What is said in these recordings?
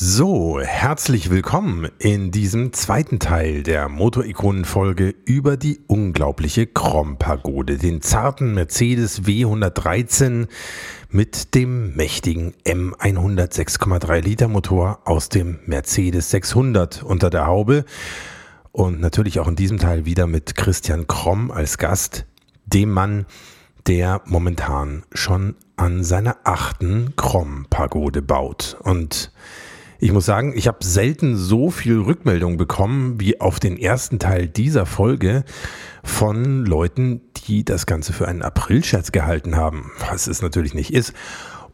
So, herzlich willkommen in diesem zweiten Teil der Motorikonen-Folge über die unglaubliche Krom-Pagode, den zarten Mercedes W113 mit dem mächtigen M100 6,3 Liter Motor aus dem Mercedes 600 unter der Haube. Und natürlich auch in diesem Teil wieder mit Christian Kromm als Gast, dem Mann, der momentan schon an seiner achten Krom-Pagode baut. Und ich muss sagen, ich habe selten so viel Rückmeldung bekommen wie auf den ersten Teil dieser Folge von Leuten, die das Ganze für einen Aprilscherz gehalten haben, was es natürlich nicht ist,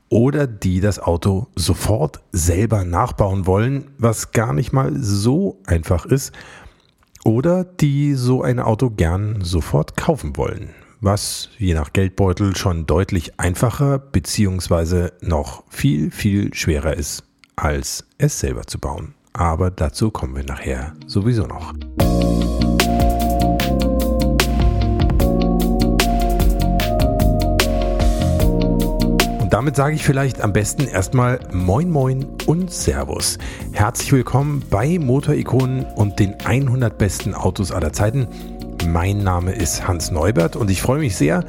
oder die das Auto sofort selber nachbauen wollen, was gar nicht mal so einfach ist, oder die so ein Auto gern sofort kaufen wollen, was je nach Geldbeutel schon deutlich einfacher bzw. noch viel, viel schwerer ist als es selber zu bauen. Aber dazu kommen wir nachher sowieso noch. Und damit sage ich vielleicht am besten erstmal Moin Moin und Servus. Herzlich willkommen bei Motorikonen und den 100 besten Autos aller Zeiten. Mein Name ist Hans Neubert und ich freue mich sehr,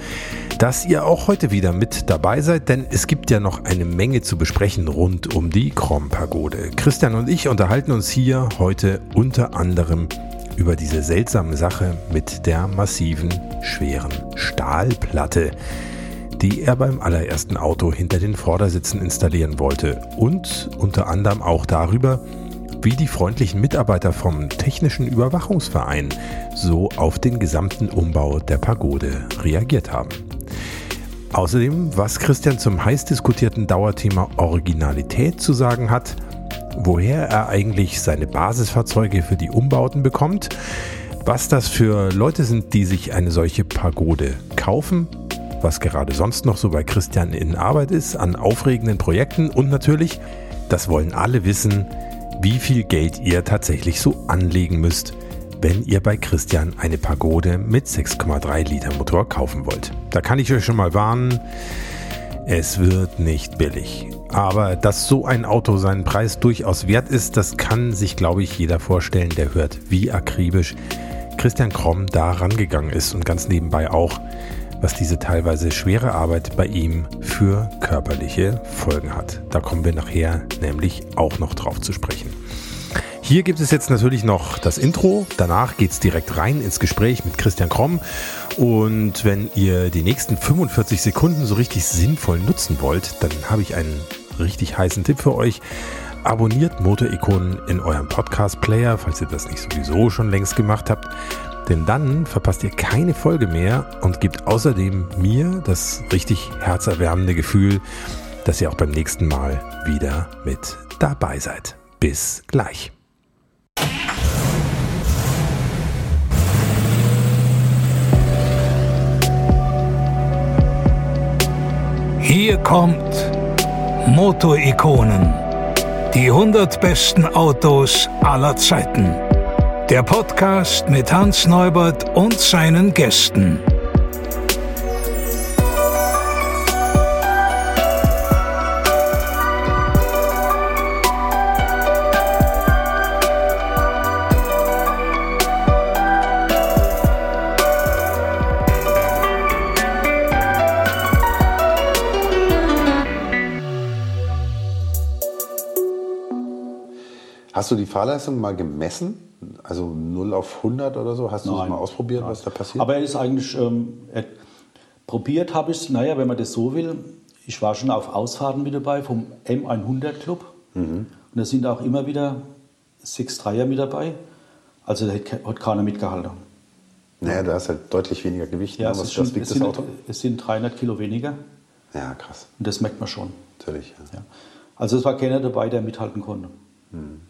dass ihr auch heute wieder mit dabei seid, denn es gibt ja noch eine Menge zu besprechen rund um die Krom-Pagode. Christian und ich unterhalten uns hier heute unter anderem über diese seltsame Sache mit der massiven, schweren Stahlplatte, die er beim allerersten Auto hinter den Vordersitzen installieren wollte und unter anderem auch darüber, wie die freundlichen Mitarbeiter vom Technischen Überwachungsverein so auf den gesamten Umbau der Pagode reagiert haben. Außerdem, was Christian zum heiß diskutierten Dauerthema Originalität zu sagen hat, woher er eigentlich seine Basisfahrzeuge für die Umbauten bekommt, was das für Leute sind, die sich eine solche Pagode kaufen, was gerade sonst noch so bei Christian in Arbeit ist an aufregenden Projekten und natürlich, das wollen alle wissen, wie viel Geld ihr tatsächlich so anlegen müsst, wenn ihr bei Christian eine Pagode mit 6,3 Liter Motor kaufen wollt. Da kann ich euch schon mal warnen, es wird nicht billig. Aber dass so ein Auto seinen Preis durchaus wert ist, das kann sich, glaube ich, jeder vorstellen, der hört, wie akribisch Christian Kromm da rangegangen ist und ganz nebenbei auch, was diese teilweise schwere Arbeit bei ihm für körperliche Folgen hat. Da kommen wir nachher nämlich auch noch drauf zu sprechen. Hier gibt es jetzt natürlich noch das Intro. Danach geht es direkt rein ins Gespräch mit Christian Kromm. Und wenn ihr die nächsten 45 Sekunden so richtig sinnvoll nutzen wollt, dann habe ich einen richtig heißen Tipp für euch. Abonniert Motorikonen in eurem Podcast-Player, falls ihr das nicht sowieso schon längst gemacht habt. Denn dann verpasst ihr keine Folge mehr und gebt außerdem mir das richtig herzerwärmende Gefühl, dass ihr auch beim nächsten Mal wieder mit dabei seid. Bis gleich. Hier kommt Motorikonen. Die 100 besten Autos aller Zeiten. Der Podcast mit Hans Neubert und seinen Gästen. Hast du die Fahrleistung mal gemessen? Also 0 auf 100 oder so? Hast du das mal ausprobiert, Nein. was da passiert? Aber er ist eigentlich, ähm, er, probiert habe ich es, naja, wenn man das so will. Ich war schon auf Ausfahrten mit dabei vom M100 Club. Mhm. Und da sind auch immer wieder 6-3er mit dabei. Also da hat keiner mitgehalten. Naja, da ist halt deutlich weniger Gewicht. Ja, ne? was, schon, wiegt das Auto? Es sind 300 Kilo weniger. Ja, krass. Und das merkt man schon. Natürlich. Ja. Ja. Also es war keiner dabei, der mithalten konnte. Mhm.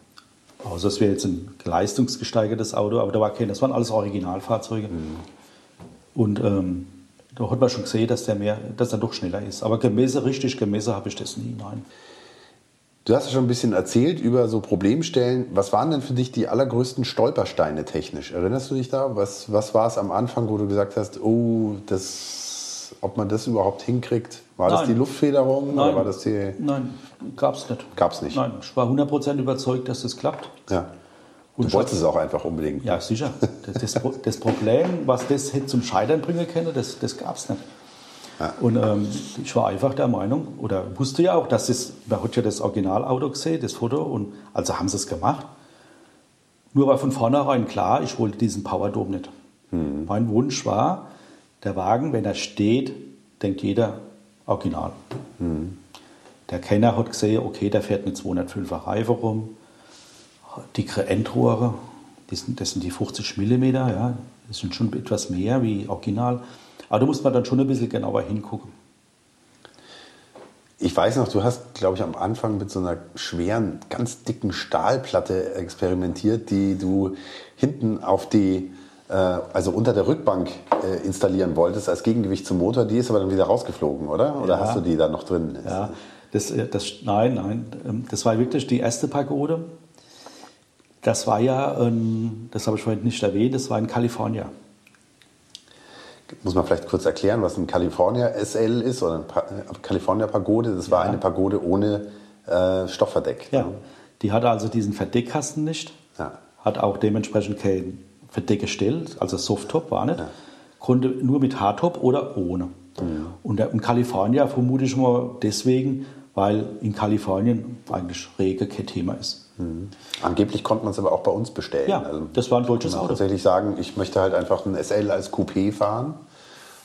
Außer es wäre jetzt ein leistungsgesteigertes Auto, aber da war kein, das waren alles Originalfahrzeuge. Mhm. Und ähm, da hat man schon gesehen, dass der mehr, dass er doch schneller ist. Aber gemessen, richtig gemessen habe ich das nie, nein. Du hast ja schon ein bisschen erzählt über so Problemstellen. Was waren denn für dich die allergrößten Stolpersteine technisch? Erinnerst du dich da? Was, was war es am Anfang, wo du gesagt hast, oh, das, ob man das überhaupt hinkriegt? War das Nein. die Luftfederung Nein. oder war das die. Nein, gab es nicht. Gab's nicht. Nein, ich war 100% überzeugt, dass das klappt. Ja. Du Und wolltest es auch einfach unbedingt. Ja, sicher. Das, das, das Problem, was das hätte zum Scheitern bringen können, das, das gab es nicht. Und ähm, ich war einfach der Meinung, oder wusste ja auch, dass das, man hat ja das Originalauto gesehen, das Foto, und also haben sie es gemacht. Nur war von vornherein klar, ich wollte diesen Powerdome nicht. Mein Wunsch war, der Wagen, wenn er steht, denkt jeder Original. Der Kenner hat gesehen, okay, der fährt mit 205er Reife rum, dickere Endrohre, das sind, das sind die 50 mm, ja, das sind schon etwas mehr wie Original. Aber da muss man dann schon ein bisschen genauer hingucken. Ich weiß noch, du hast, glaube ich, am Anfang mit so einer schweren, ganz dicken Stahlplatte experimentiert, die du hinten auf die, also unter der Rückbank äh, installieren wolltest als Gegengewicht zum Motor. Die ist aber dann wieder rausgeflogen, oder? Oder Ja. hast du die da noch drin? Ja, das, äh, das, nein, nein, ähm, das war wirklich die erste Pagode. Das war ja, das habe ich vorhin nicht erwähnt, das war in Kalifornien. Muss man vielleicht kurz erklären, was ein California SL ist oder ein pa äh, California Pagode? Das war Ja. eine Pagode ohne äh, Stoffverdeck. Ja, die hatte also diesen Verdeckkasten nicht, Ja. hat auch dementsprechend kein Verdeck gestellt, also Softtop war nicht, konnte nur mit Hardtop oder ohne. Und der, in Kalifornien vermute ich mal deswegen, weil in Kalifornien eigentlich Regen kein Thema ist. Angeblich konnte man es aber auch bei uns bestellen. Ja, Also das war ein deutsches Auto. tatsächlich sagen, ich möchte halt einfach ein SL als Coupé fahren.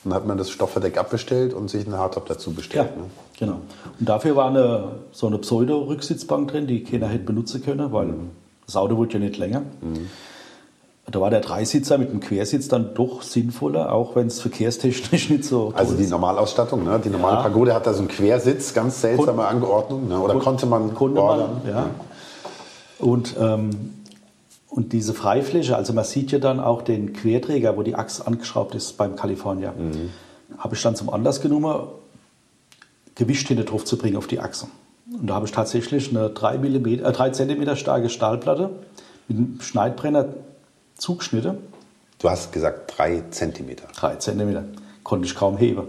Und dann hat man das Stoffverdeck abbestellt und sich einen Hardtop dazu Ja, bestellt. Ne? genau. Und dafür war eine, so eine Pseudo-Rücksitzbank drin, die keiner hätte benutzen können, weil das Auto wurde ja nicht länger. Da war der Dreisitzer mit dem Quersitz dann doch sinnvoller, auch wenn es verkehrstechnisch nicht so Also die ist. Normalausstattung, ne? die normale Ja. Pagode hat da so einen Quersitz, ganz seltsame Angeordnung. Ne? Oder konnte man Konnte man, ordern? ja. Und, ähm, und diese Freifläche, also man sieht ja dann auch den Querträger, wo die Achse angeschraubt ist beim California, habe ich dann zum Anlass genommen, Gewicht hinter drauf zu bringen auf die Achse. Und da habe ich tatsächlich eine 3, mm, äh, 3 cm starke Stahlplatte mit einem Schneidbrenner zugeschnitten. Du hast gesagt drei Zentimeter. 3 cm. Konnte ich kaum heben.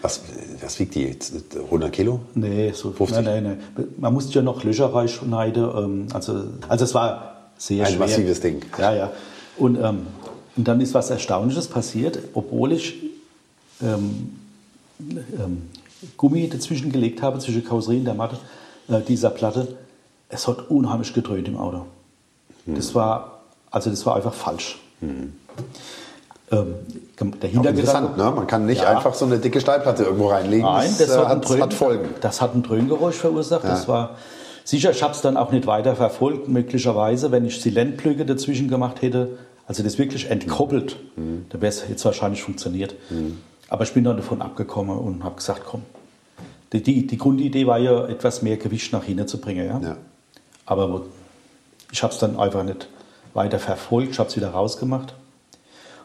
Was, was wiegt die jetzt? 100 Kilo? Nee, so 50? Nein, nein, nein. Man musste ja noch Löcher reinschneiden. Ähm, also, also es war sehr Ein schwer. massives Ding. Ja, ja. Und, ähm, und dann ist was Erstaunliches passiert, obwohl ich ähm, ähm, Gummi dazwischen gelegt habe, zwischen Karosserie und der Matte äh, dieser Platte. Es hat unheimlich gedröhnt im Auto. Hm. Das war, also das war einfach falsch. Ähm, der Hintergedanke, interessant, ne? Man kann nicht Ja. einfach so eine dicke Stahlplatte irgendwo reinlegen. Nein, das, das, äh, hat, hat, Dröhn, hat Folgen. das hat ein Dröhngeräusch verursacht. Das war sicher, ich habe es dann auch nicht weiter verfolgt, möglicherweise, wenn ich Silentblöcke dazwischen gemacht hätte, also das wirklich entkoppelt, Mhm. dann wäre es jetzt wahrscheinlich funktioniert. Aber ich bin dann davon abgekommen und habe gesagt, komm, die, die, die Grundidee war ja, etwas mehr Gewicht nach hinten zu bringen. Ja? Ja. Aber ich habe es dann einfach nicht weiter verfolgt, ich habe es wieder rausgemacht.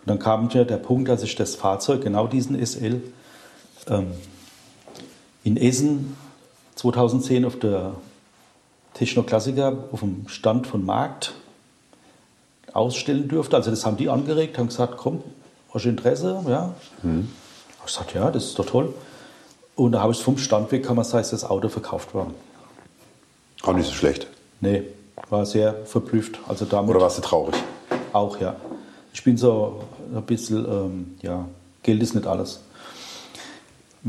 Und dann kam mir der Punkt, dass ich das Fahrzeug, genau diesen SL, ähm, in Essen 2010 auf der Technoklassiker auf dem Stand von Markt ausstellen durfte. Also das haben die angeregt, haben gesagt, komm, hast du Interesse? Ja. Habe ich gesagt, ja, das ist doch toll. Und da habe ich es vom Stand weg, kann man sagen, ist das Auto verkauft worden. Auch nicht so schlecht. Nee, war sehr verblüfft. Also damit Oder warst du traurig? auch, ja. Ich bin so ein bisschen, ähm, ja, Geld ist nicht alles.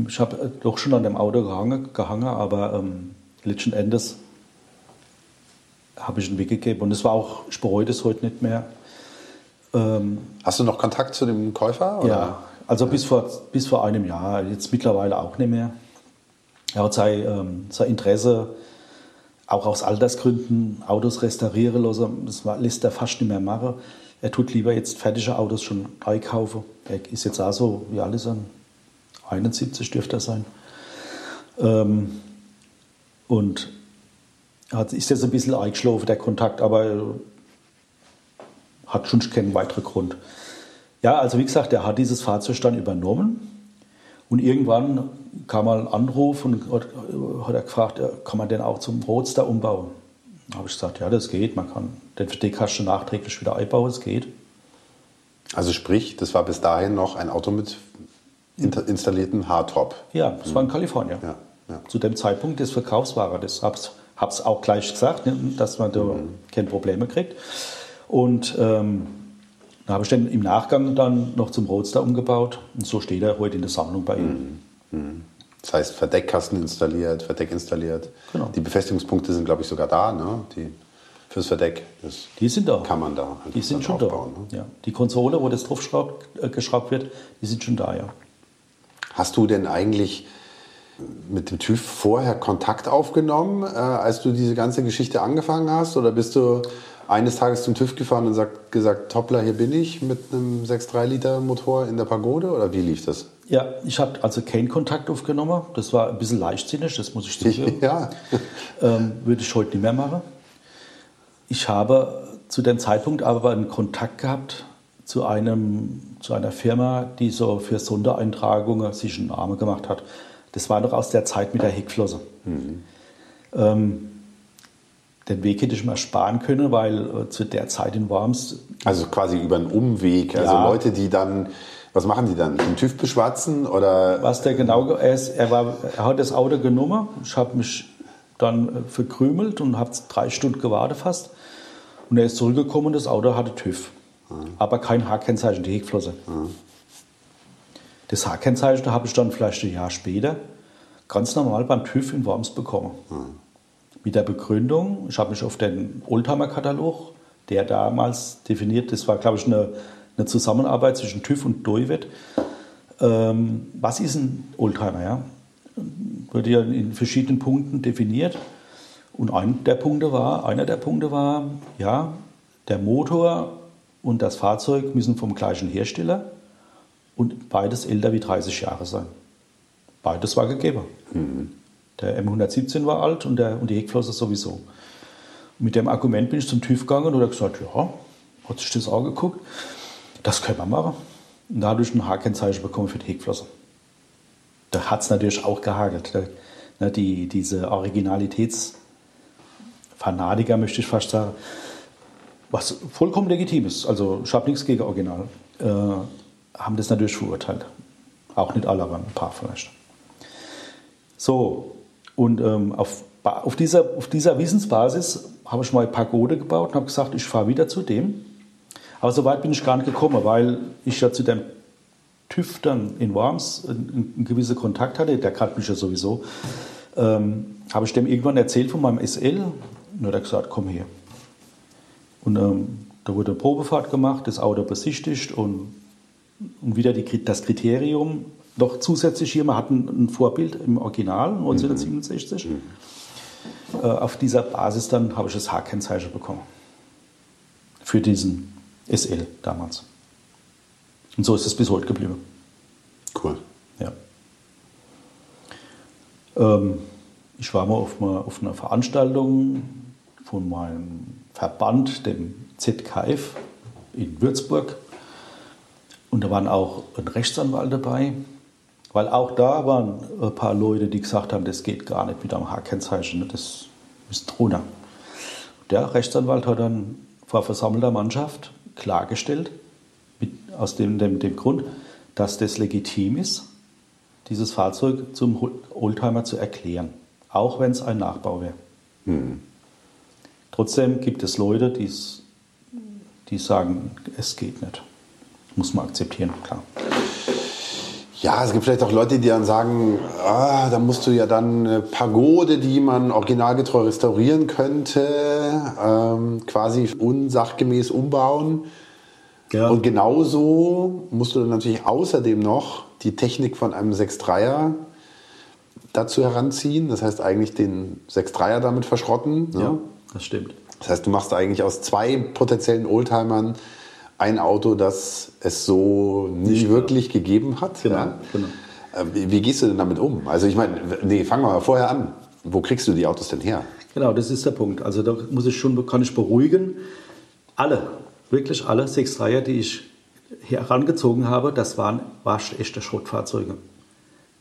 Ich habe doch schon an dem Auto gehangen, gehangen aber ähm, letzten Endes habe ich ihn weggegeben. Und es war auch, ich bereue das heute nicht mehr. Ähm, Hast du noch Kontakt zu dem Käufer? Oder? ja, also bis vor, bis vor einem Jahr, jetzt mittlerweile auch nicht mehr. Er hat sein, ähm, sein Interesse, auch aus Altersgründen, Autos restaurieren lassen. Das lässt er fast nicht mehr machen. Er tut lieber jetzt fertige Autos schon einkaufen. Er ist jetzt auch so, wie alle sind, 71 dürfte er sein. Ähm, und hat, ist jetzt ein bisschen eingeschlafen, der Kontakt, aber hat schon keinen weiteren Grund. Ja, also wie gesagt, er hat dieses Fahrzeug dann übernommen und irgendwann kam mal ein Anruf und hat, hat er gefragt, ja, kann man den auch zum Roadster umbauen? Da habe ich gesagt, ja, das geht, man kann den Verdeckkasten nachträglich wieder einbauen, es geht. Also sprich, das war bis dahin noch ein Auto mit installierten Hardtop. Ja, das war in Kalifornien. Ja, ja. Zu dem Zeitpunkt des Verkaufs war er. Das hab's, hab's auch gleich gesagt, ne, dass man da keine Probleme kriegt. Und ähm, da habe ich dann im Nachgang dann noch zum Roadster umgebaut. Und so steht er heute in der Sammlung bei ihm. Das heißt, Verdeckkasten installiert, Verdeck installiert. Genau. Die Befestigungspunkte sind, glaube ich, sogar da, ne? Die fürs Verdeck. Das Die sind da. kann man da. Die sind schon da. aufbauen, Ne? Ja. Die Konsole, wo das drauf schraubt, äh, geschraubt wird, die sind schon da, ja. Hast du denn eigentlich mit dem TÜV vorher Kontakt aufgenommen, äh, als du diese ganze Geschichte angefangen hast? Oder bist du eines Tages zum TÜV gefahren und sagt, gesagt, Toppler, hier bin ich mit einem 6,3 Liter Motor in der Pagode? Oder wie lief das? Ja, ich habe also keinen Kontakt aufgenommen. Das war ein bisschen leichtsinnig, das muss ich zugeben. ja. ähm, würde ich heute nicht mehr machen. Ich habe zu dem Zeitpunkt aber einen Kontakt gehabt zu, einem, zu einer Firma, die so für Sondereintragungen sich einen Namen gemacht hat. Das war noch aus der Zeit mit der Heckflosse. Ähm, den Weg hätte ich mir sparen können, weil äh, zu der Zeit in Worms Also quasi über einen Umweg. Also Ja. Leute, die dann, was machen die dann? Den TÜV beschwatzen? Oder Was der genau, ge- er, ist, er, war, er hat das Auto genommen. Ich habe mich dann äh, verkrümelt und habe drei Stunden gewartet fast. Und er ist zurückgekommen und das Auto hatte TÜV. Aber kein H-Kennzeichen, die Heckflosse. Das H-Kennzeichen habe ich dann vielleicht ein Jahr später ganz normal beim TÜV in Worms bekommen. Mit der Begründung, ich habe mich auf den Oldtimer-Katalog, der damals definiert, das war glaube ich eine, eine Zusammenarbeit zwischen TÜV und Deuwet, ähm, was ist ein Oldtimer? Ja? Wurde ja in verschiedenen Punkten definiert. Und ein der Punkte war, einer der Punkte war, ja, der Motor und das Fahrzeug müssen vom gleichen Hersteller und beides älter wie 30 Jahre sein. Beides war gegeben. Der M117 war alt und, der, und die Heckflosse sowieso. Mit dem Argument bin ich zum TÜV gegangen und hat gesagt, ja, hat sich das angeguckt, das können wir machen. Und da habe ich ein H-Kennzeichen bekommen für die Heckflosse. Da hat es natürlich auch gehagelt. Da, ne, die, diese Originalitätsfanatiker, möchte ich fast sagen, was vollkommen legitim ist, also ich habe nichts gegen Original, äh, haben das natürlich verurteilt. Auch nicht alle, aber ein paar vielleicht. So, und ähm, auf, auf, dieser, auf dieser Wissensbasis habe ich mal Pagode gebaut und habe gesagt, ich fahre wieder zu dem. Aber so weit bin ich gar nicht gekommen, weil ich ja zu dem dann in Worms einen, einen gewissen Kontakt hatte, der kannte mich ja sowieso. Ähm, habe ich dem irgendwann erzählt von meinem SL und hat er gesagt, komm her. Und ähm, da wurde eine Probefahrt gemacht, das Auto besichtigt und, und wieder die, das Kriterium noch zusätzlich hier, wir hatten ein Vorbild im Original 1967. Äh, auf dieser Basis dann habe ich das H-Kennzeichen bekommen. Für diesen SL damals. Und so ist es bis heute geblieben. Cool. Ja. Ähm, ich war mal auf einer, auf einer Veranstaltung von meinem Verband, dem ZKF in Würzburg. Und da waren auch ein Rechtsanwalt dabei, weil auch da waren ein paar Leute, die gesagt haben, das geht gar nicht mit einem H-Kennzeichen, das ist drunter. Der Rechtsanwalt hat dann vor versammelter Mannschaft klargestellt, mit, aus dem, dem, dem Grund, dass das legitim ist, dieses Fahrzeug zum Oldtimer zu erklären, auch wenn es ein Nachbau wäre. Trotzdem gibt es Leute, die sagen, es geht nicht. Muss man akzeptieren, klar. Ja, es gibt vielleicht auch Leute, die dann sagen, ah, da musst du ja dann eine Pagode, die man originalgetreu restaurieren könnte, ähm, quasi unsachgemäß umbauen. Ja. Und genauso musst du dann natürlich außerdem noch die Technik von einem 6.3er dazu heranziehen. Das heißt eigentlich den 6.3er damit verschrotten. Ne? ja, das stimmt. Das heißt, du machst eigentlich aus zwei potenziellen Oldtimern ein Auto, das es so Nicht wirklich gegeben hat. Genau, ja? genau. Äh, Wie, wie gehst du denn damit um? Also ich meine, nee, fangen wir mal vorher an. Wo kriegst du die Autos denn her? Genau, das ist der Punkt. Also da muss ich schon, kann ich beruhigen. Alle, wirklich alle 6-3er, die ich herangezogen habe, das waren waschechte Schrottfahrzeuge.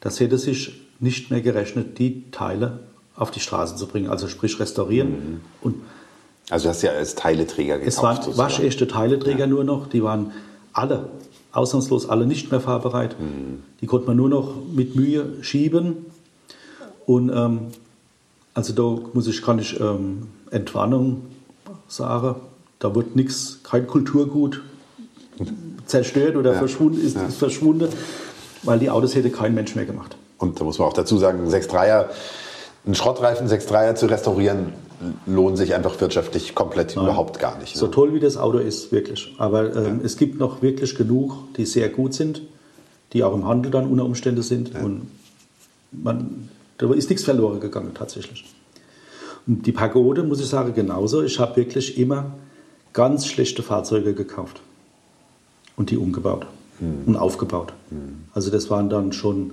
Das hätte sich nicht mehr gerechnet, die Teile auf die Straße zu bringen, also sprich restaurieren. Und Also du hast ja als Teileträger gekauft. es waren sozusagen. waschechte Teileträger nur noch, die waren alle, ausnahmslos alle nicht mehr fahrbereit. Die konnte man nur noch mit Mühe schieben. Und ähm, also da muss ich, kann ich ähm, Entwarnung sagen. Da wird nichts, kein Kulturgut zerstört oder Ja. verschwunden, ist, Ja. ist verschwunden, weil die Autos hätte kein Mensch mehr gemacht. Und da muss man auch dazu sagen, 6.3er, einen Schrottreifen 6.3er zu restaurieren, lohnt sich einfach wirtschaftlich komplett überhaupt gar nicht. So Ne? toll wie das Auto ist, wirklich. Aber ähm, es gibt noch wirklich genug, die sehr gut sind, die auch im Handel dann unter Umständen sind. Und man, da ist nichts verloren gegangen tatsächlich. Und die Pagode, muss ich sagen, genauso. Ich habe wirklich immer ganz schlechte Fahrzeuge gekauft und die umgebaut und aufgebaut. Also das waren dann schon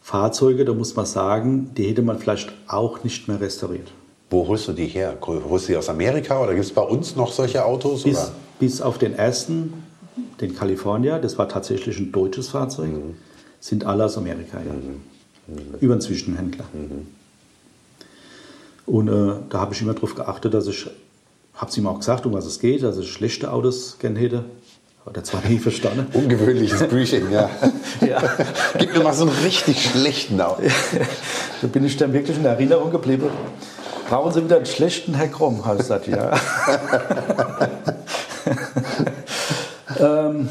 Fahrzeuge, da muss man sagen, die hätte man vielleicht auch nicht mehr restauriert. Wo holst du die her? Holst du die aus Amerika oder gibt es bei uns noch solche Autos? Bis, bis auf den ersten, den California, das war tatsächlich ein deutsches Fahrzeug, sind alle aus Amerika. Ja. Über einen Zwischenhändler. Und äh, da habe ich immer darauf geachtet, dass ich, habe es ihm auch gesagt, um was es geht, dass ich schlechte Autos gern hätte. Hat er zwar nie verstanden. Ungewöhnliches Briefing, ja. Ja. Gib mir mal so einen richtig schlechten Auto. Da bin ich dann wirklich in Erinnerung geblieben. Brauchen Sie wieder einen schlechten Herr habe ich gesagt, ja. ähm,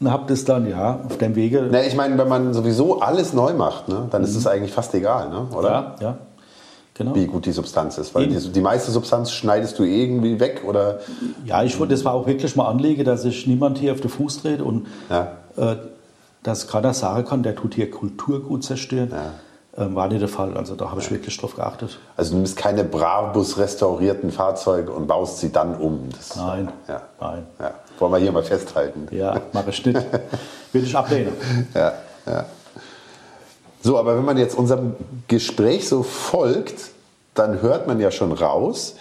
und habe das dann, ja, auf dem Wege. Na, ich meine, wenn man sowieso alles neu macht, ne, dann ist es eigentlich fast egal, ne? oder? ja, ja, genau. Wie gut die Substanz ist. Weil die, die meiste Substanz schneidest du irgendwie weg oder. Ja, ich wollte, das war auch wirklich mal Anlege, dass sich niemand hier auf den Fuß dreht und Ja. äh, dass keiner sagen kann, der tut hier Kulturgut zerstören. Ähm, war nicht der Fall. Also da habe ich wirklich drauf geachtet. Also du nimmst keine Brabus restaurierten Fahrzeuge und baust sie dann um. Das, Nein, Ja. nein. Ja. Wollen wir hier mal festhalten. Ja, mache ich nicht. Würde ich ablehnen. Ja, ja. So, aber wenn man jetzt unserem Gespräch so folgt, dann hört man ja schon raus,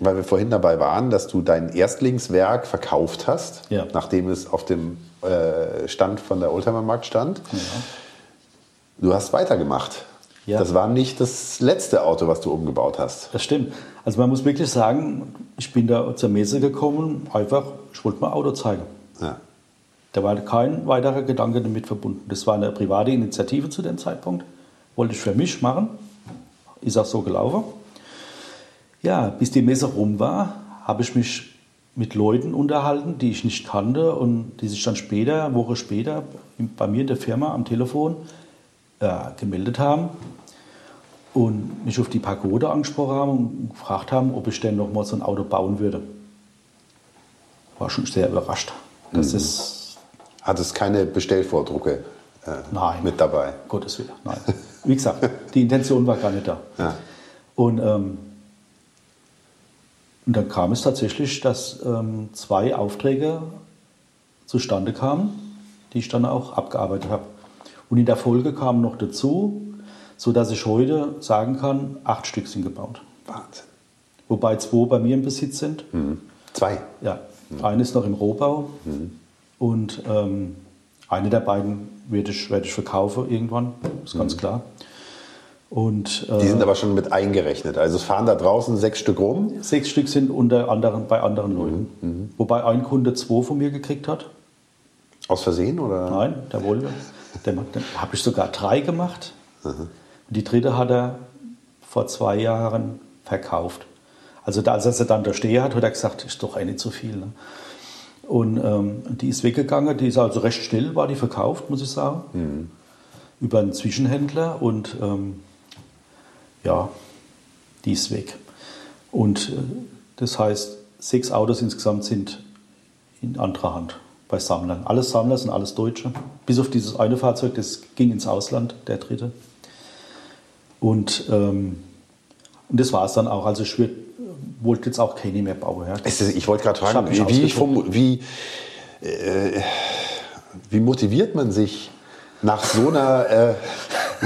weil wir vorhin dabei waren, dass du dein Erstlingswerk verkauft hast, Ja. nachdem es auf dem äh, Stand von der Oldtimer Markt stand. Du hast weitergemacht. Ja. Das war nicht das letzte Auto, was du umgebaut hast. Das stimmt. Also man muss wirklich sagen, ich bin da zur Messe gekommen, einfach, ich wollte mal Auto zeigen. Ja. Da war kein weiterer Gedanke damit verbunden. Das war eine private Initiative zu dem Zeitpunkt. Wollte ich für mich machen. Ist auch so gelaufen. Ja, bis die Messe rum war, habe ich mich mit Leuten unterhalten, die ich nicht kannte und die sich dann später, eine Woche später, bei mir in der Firma am Telefon äh, gemeldet haben und mich auf die Pagode angesprochen haben und gefragt haben, ob ich denn noch mal so ein Auto bauen würde. War schon sehr überrascht. Das ist Hattest keine Bestellvordrucke äh, Nein. mit dabei. Gottes Willen, nein. Wie gesagt, die Intention war gar nicht da. Ja. Und, ähm, und dann kam es tatsächlich, dass ähm, zwei Aufträge zustande kamen, die ich dann auch abgearbeitet habe. Und in der Folge kamen noch dazu, sodass ich heute sagen kann, acht Stück sind gebaut. Wahnsinn. Wobei zwei bei mir im Besitz sind. Mhm. Zwei. Ja, eine ist noch im Rohbau und ähm, eine der beiden werde ich, werde ich verkaufen irgendwann, ist ganz klar. Und Die äh, sind aber schon mit eingerechnet. Also es fahren da draußen sechs Stück rum. sechs Stück sind unter anderem bei anderen Leuten. Wobei ein Kunde zwei von mir gekriegt hat. Aus Versehen oder? Nein, der wollte. Dann habe ich sogar drei gemacht. Und die dritte hat er vor zwei Jahren verkauft. Also da, als er sie dann da stehen hat, hat er gesagt, ist doch eh nicht so viel. Ne? Und ähm, die ist weggegangen, die ist also recht schnell, war die verkauft, muss ich sagen. Über einen Zwischenhändler und ähm, ja, die ist weg. Und äh, das heißt, sechs Autos insgesamt sind in anderer Hand bei Sammlern. Alles Sammler sind alles Deutsche. Bis auf dieses eine Fahrzeug, das ging ins Ausland, der dritte. Und, ähm, und das war es dann auch. Also ich würd, wollte jetzt auch keine mehr bauen. Ja. Ist- Ich wollte gerade Ich fragen, mich wie, wie, formu- wie, äh, wie motiviert man sich nach so einer, äh,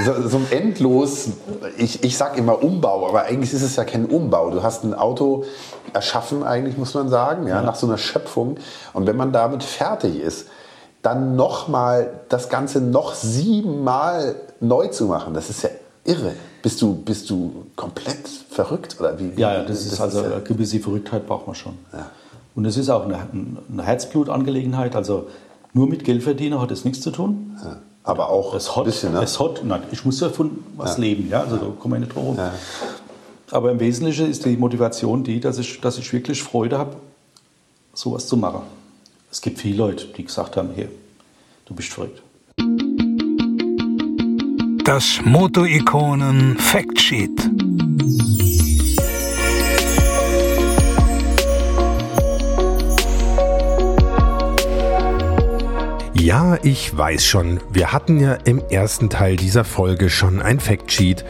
so, so einem endlos, ich, ich sag immer Umbau, aber eigentlich ist es ja kein Umbau. Du hast ein Auto erschaffen, eigentlich muss man sagen, ja, nach so einer Schöpfung. Und wenn man damit fertig ist, dann nochmal das Ganze noch siebenmal neu zu machen, das ist ja irre. Bist du, bist du komplett verrückt? Oder wie, wie- Ja, ja, das ist also ja- eine gewisse Verrücktheit braucht man schon. Ja. Und es ist auch eine, eine Herzblutangelegenheit. Also Nur mit Geld verdienen hat das nichts zu tun. Ja. Aber auch es hat, ein bisschen, ne? es hat, nein, ich muss ja von was Ja. leben, ja, also da komme ich nicht drum. Ja. Aber im Wesentlichen ist die Motivation die, dass ich, dass ich wirklich Freude habe, sowas zu machen. Es gibt viele Leute, die gesagt haben, hier, du bist verrückt. Das Moto-Ikonen Factsheet. Ja, ich weiß schon, wir hatten ja im ersten Teil dieser Folge schon ein Factsheet.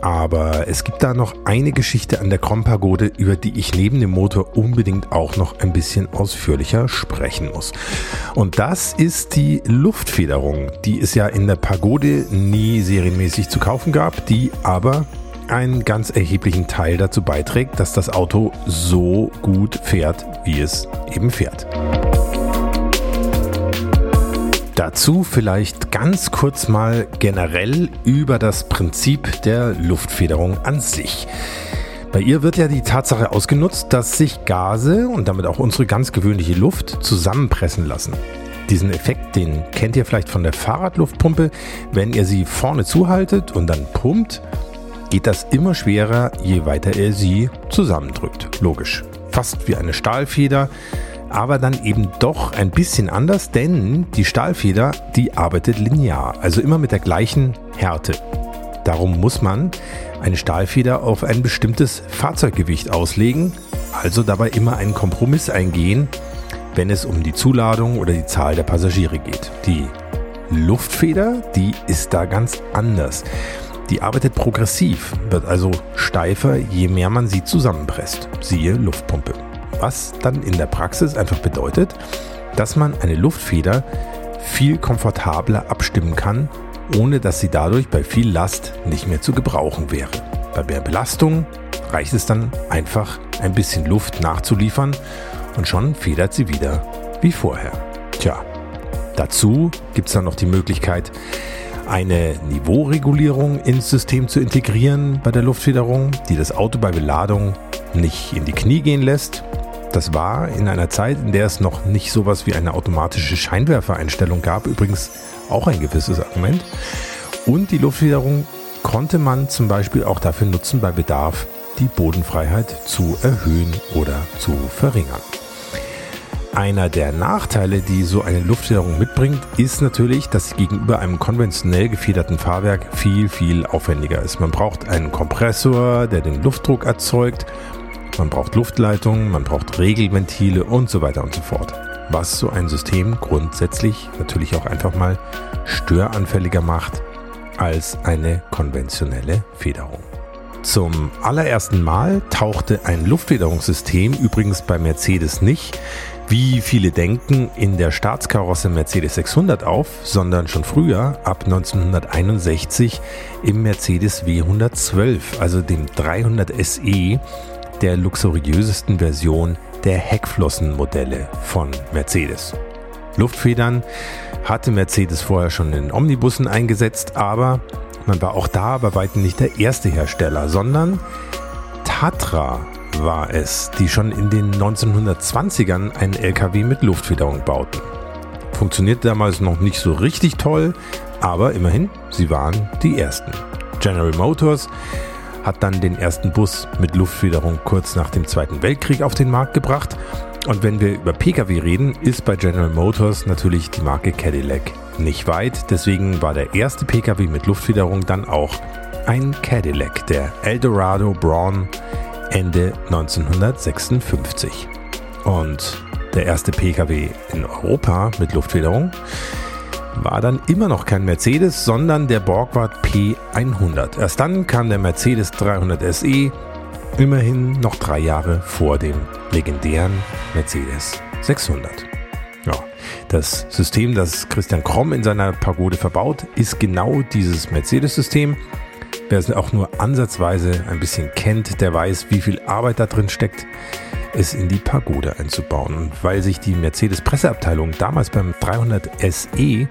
Aber es gibt da noch eine Geschichte an der Krom-Pagode, über die ich neben dem Motor unbedingt auch noch ein bisschen ausführlicher sprechen muss. Und das ist die Luftfederung, die es ja in der Pagode nie serienmäßig zu kaufen gab, die aber einen ganz erheblichen Teil dazu beiträgt, dass das Auto so gut fährt, wie es eben fährt. Dazu vielleicht ganz kurz mal generell über das Prinzip der Luftfederung an sich. Bei ihr wird ja die Tatsache ausgenutzt, dass sich Gase und damit auch unsere ganz gewöhnliche Luft zusammenpressen lassen. Diesen Effekt, den kennt ihr vielleicht von der Fahrradluftpumpe. Wenn ihr sie vorne zuhaltet und dann pumpt, geht das immer schwerer, je weiter ihr sie zusammendrückt. Logisch. Fast wie eine Stahlfeder, aber dann eben doch ein bisschen anders, denn die Stahlfeder, die arbeitet linear, also immer mit der gleichen Härte. Darum muss man eine Stahlfeder auf ein bestimmtes Fahrzeuggewicht auslegen, also dabei immer einen Kompromiss eingehen, wenn es um die Zuladung oder die Zahl der Passagiere geht. Die Luftfeder, die ist da ganz anders. Die arbeitet progressiv, wird also steifer, je mehr man sie zusammenpresst. Siehe Luftpumpe. Was dann in der Praxis einfach bedeutet, dass man eine Luftfeder viel komfortabler abstimmen kann, ohne dass sie dadurch bei viel Last nicht mehr zu gebrauchen wäre. Bei mehr Belastung reicht es dann einfach ein bisschen Luft nachzuliefern und schon federt sie wieder wie vorher. Tja, dazu gibt es dann noch die Möglichkeit, eine Niveauregulierung ins System zu integrieren bei der Luftfederung, die das Auto bei Beladung nicht in die Knie gehen lässt. Das war in einer Zeit, in der es noch nicht sowas wie eine automatische Scheinwerfereinstellung gab, übrigens auch ein gewisses Argument. Und die Luftfederung konnte man zum Beispiel auch dafür nutzen, bei Bedarf die Bodenfreiheit zu erhöhen oder zu verringern. Einer der Nachteile, die so eine Luftfederung mitbringt, ist natürlich, dass sie gegenüber einem konventionell gefederten Fahrwerk viel, viel aufwendiger ist. Man braucht einen Kompressor, der den Luftdruck erzeugt, man braucht Luftleitungen, man braucht Regelventile und so weiter und so fort. Was so ein System grundsätzlich natürlich auch einfach mal störanfälliger macht als eine konventionelle Federung. Zum allerersten Mal tauchte ein Luftfederungssystem übrigens bei Mercedes nicht, wie viele denken, in der Staatskarosse Mercedes 600 auf, sondern schon früher, ab 1961, im Mercedes W112, also dem 300 SE, der luxuriösesten Version der Heckflossenmodelle von Mercedes. Luftfedern hatte Mercedes vorher schon in Omnibussen eingesetzt, aber man war auch da bei weitem nicht der erste Hersteller, sondern Tatra war es, die schon in den 1920ern einen LKW mit Luftfederung bauten. Funktionierte damals noch nicht so richtig toll, aber immerhin, sie waren die ersten. General Motors hat dann den ersten Bus mit Luftfederung kurz nach dem Zweiten Weltkrieg auf den Markt gebracht. Und wenn wir über Pkw reden, ist bei General Motors natürlich die Marke Cadillac nicht weit. Deswegen war der erste Pkw mit Luftfederung dann auch ein Cadillac, der Eldorado Braun Ende 1956. Und der erste Pkw in Europa mit Luftfederung war dann immer noch kein Mercedes, sondern der Borgward P100. Erst dann kam der Mercedes 300 SE, immerhin noch drei Jahre vor dem legendären Mercedes 600. Ja, das System, das Christian Kromm in seiner Pagode verbaut, ist genau dieses Mercedes-System. Wer es auch nur ansatzweise ein bisschen kennt, der weiß, wie viel Arbeit da drin steckt, es in die Pagode einzubauen. Und weil sich die Mercedes-Presseabteilung damals beim 300 SE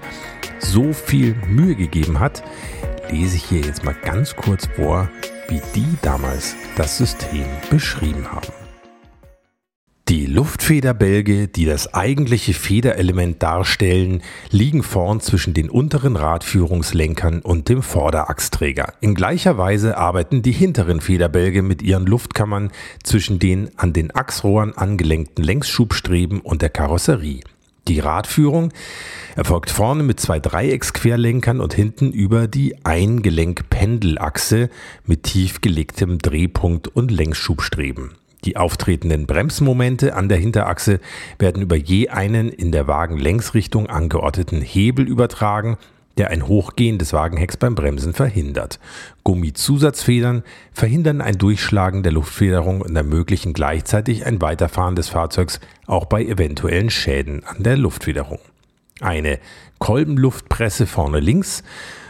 so viel Mühe gegeben hat, lese ich hier jetzt mal ganz kurz vor, wie die damals das System beschrieben haben. Die Luftfederbälge, die das eigentliche Federelement darstellen, liegen vorn zwischen den unteren Radführungslenkern und dem Vorderachsträger. In gleicher Weise arbeiten die hinteren Federbälge mit ihren Luftkammern zwischen den an den Achsrohren angelenkten Längsschubstreben und der Karosserie. Die Radführung erfolgt vorne mit zwei Dreiecksquerlenkern und hinten über die Eingelenk-Pendelachse mit tief gelegtem Drehpunkt und Längsschubstreben. Die auftretenden Bremsmomente an der Hinterachse werden über je einen in der Wagenlängsrichtung angeordneten Hebel übertragen, der ein Hochgehen des Wagenhecks beim Bremsen verhindert. Gummizusatzfedern verhindern ein Durchschlagen der Luftfederung und ermöglichen gleichzeitig ein Weiterfahren des Fahrzeugs auch bei eventuellen Schäden an der Luftfederung. Eine Kolbenluftpresse vorne links,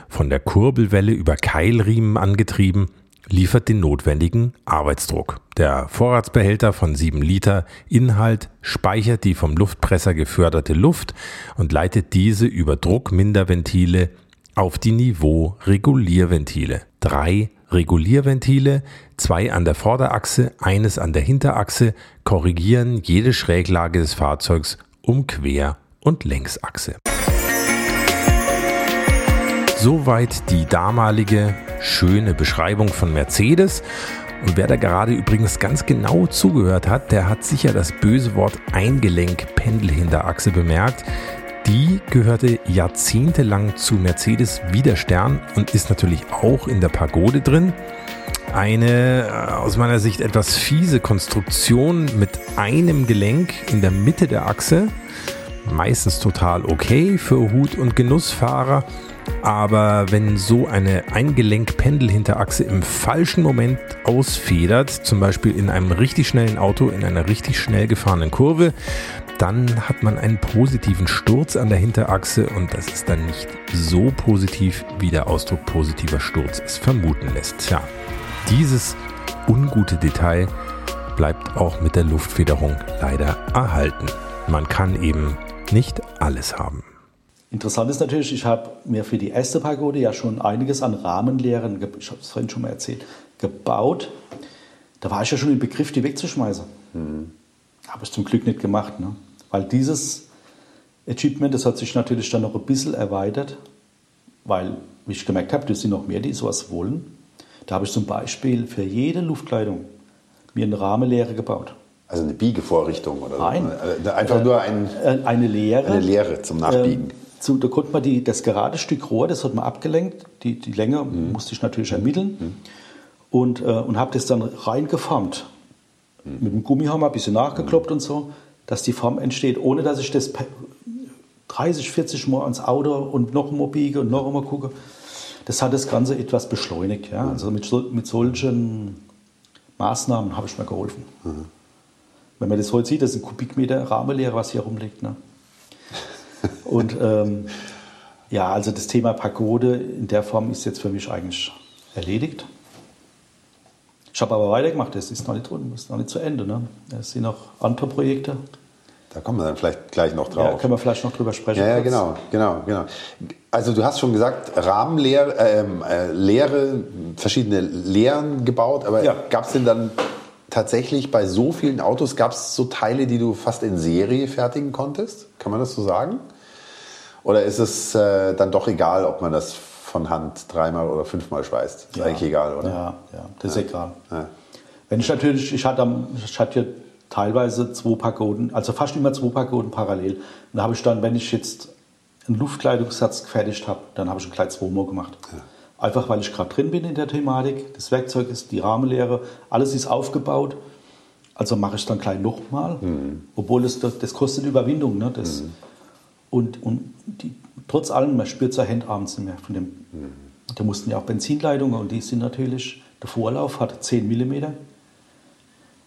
von der Kurbelwelle über Keilriemen angetrieben, liefert den notwendigen Arbeitsdruck. Der Vorratsbehälter von 7 Liter Inhalt speichert die vom Luftpresser geförderte Luft und leitet diese über Druckminderventile auf die Niveau-Regulierventile. Drei Regulierventile, zwei an der Vorderachse, eines an der Hinterachse, korrigieren jede Schräglage des Fahrzeugs um Quer- und Längsachse. Soweit die damalige schöne Beschreibung von Mercedes. Und wer da gerade übrigens ganz genau zugehört hat, der hat sicher das böse Wort Eingelenk-Pendelhinterachse bemerkt. Die gehörte jahrzehntelang zu Mercedes Widerstern und ist natürlich auch in der Pagode drin. Eine äh, aus meiner Sicht etwas fiese Konstruktion mit einem Gelenk in der Mitte der Achse. Meistens total okay für Hut- und Genussfahrer. Aber wenn so eine Eingelenk-Pendelhinterachse im falschen Moment ausfedert, zum Beispiel in einem richtig schnellen Auto in einer richtig schnell gefahrenen Kurve, dann hat man einen positiven Sturz an der Hinterachse und das ist dann nicht so positiv, wie der Ausdruck positiver Sturz es vermuten lässt. Tja, dieses ungute Detail bleibt auch mit der Luftfederung leider erhalten. Man kann eben nicht alles haben. Interessant ist natürlich, ich habe mir für die erste Pagode ja schon einiges an Rahmenlehren, ich habe es vorhin schon mal erzählt, gebaut. Da war ich ja schon im Begriff, die wegzuschmeißen. Mhm. Habe ich zum Glück nicht gemacht, ne? weil dieses Achievement, das hat sich natürlich dann noch ein bisschen erweitert, weil, wie ich gemerkt habe, das sind noch mehr, die sowas wollen. Da habe ich zum Beispiel für jede Luftkleidung mir eine Rahmenlehre gebaut. Also eine Biegevorrichtung oder Nein. So. Äh, einfach nur ein, äh, eine Lehre. Eine Lehre zum Nachbiegen. Ähm, zu, da konnte man die, das gerade Stück Rohr, das hat man abgelenkt, die, die Länge mhm. musste ich natürlich ermitteln mhm. und, äh, und habe das dann reingeformt. Mhm. Mit dem Gummihammer ein bisschen nachgekloppt und so, dass die Form entsteht, ohne dass ich das 30, 40 Mal ans Auto und noch einmal biege und noch einmal gucke. Das hat das Ganze etwas beschleunigt. Ja? Also mit, mit solchen Maßnahmen habe ich mir geholfen. Mhm. Wenn man das heute sieht, das ist ein Kubikmeter Rahmenlehre, was hier rumliegt. Ne? Und ähm, ja, also das Thema Pagode in der Form ist jetzt für mich eigentlich erledigt. Ich habe aber weitergemacht, das ist noch nicht, ist noch nicht zu Ende. Ne? Es sind noch andere Projekte. Da kommen wir dann vielleicht gleich noch drauf. Ja, können wir vielleicht noch drüber sprechen. Ja, ja genau, genau, genau. Also du hast schon gesagt, Rahmenlehre, ähm, äh, Lehre, verschiedene Lehren gebaut, aber ja. gab es denn dann tatsächlich bei so vielen Autos, gab es so Teile, die du fast in Serie fertigen konntest? Kann man das so sagen? Oder ist es äh, dann doch egal, ob man das von Hand dreimal oder fünfmal schweißt? Ist ja. eigentlich egal, oder? Ja, ja das ist egal. Ja. Wenn ich natürlich, ich hatte, ich hatte teilweise zwei Pagoden, also fast immer zwei Pagoden parallel. Und da habe ich dann, wenn ich jetzt einen Luftkleidungssatz gefertigt habe, dann habe ich ein Kleid zweimal gemacht. Ja. Einfach weil ich gerade drin bin in der Thematik. Das Werkzeug ist die Rahmenlehre, alles ist aufgebaut. Also mache ich es dann gleich nochmal, mhm. obwohl es, das, das kostet Überwindung. Ne? Das, mhm. Und, und die, trotz allem, man spürt sein Hand abends nicht mehr von dem. Mhm. Da mussten ja auch Benzinleitungen und die sind natürlich, der Vorlauf hat 10 mm.